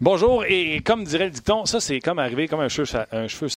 Bonjour, et comme dirait le dicton, ça c'est comme arrivé comme un cheveu, un cheveu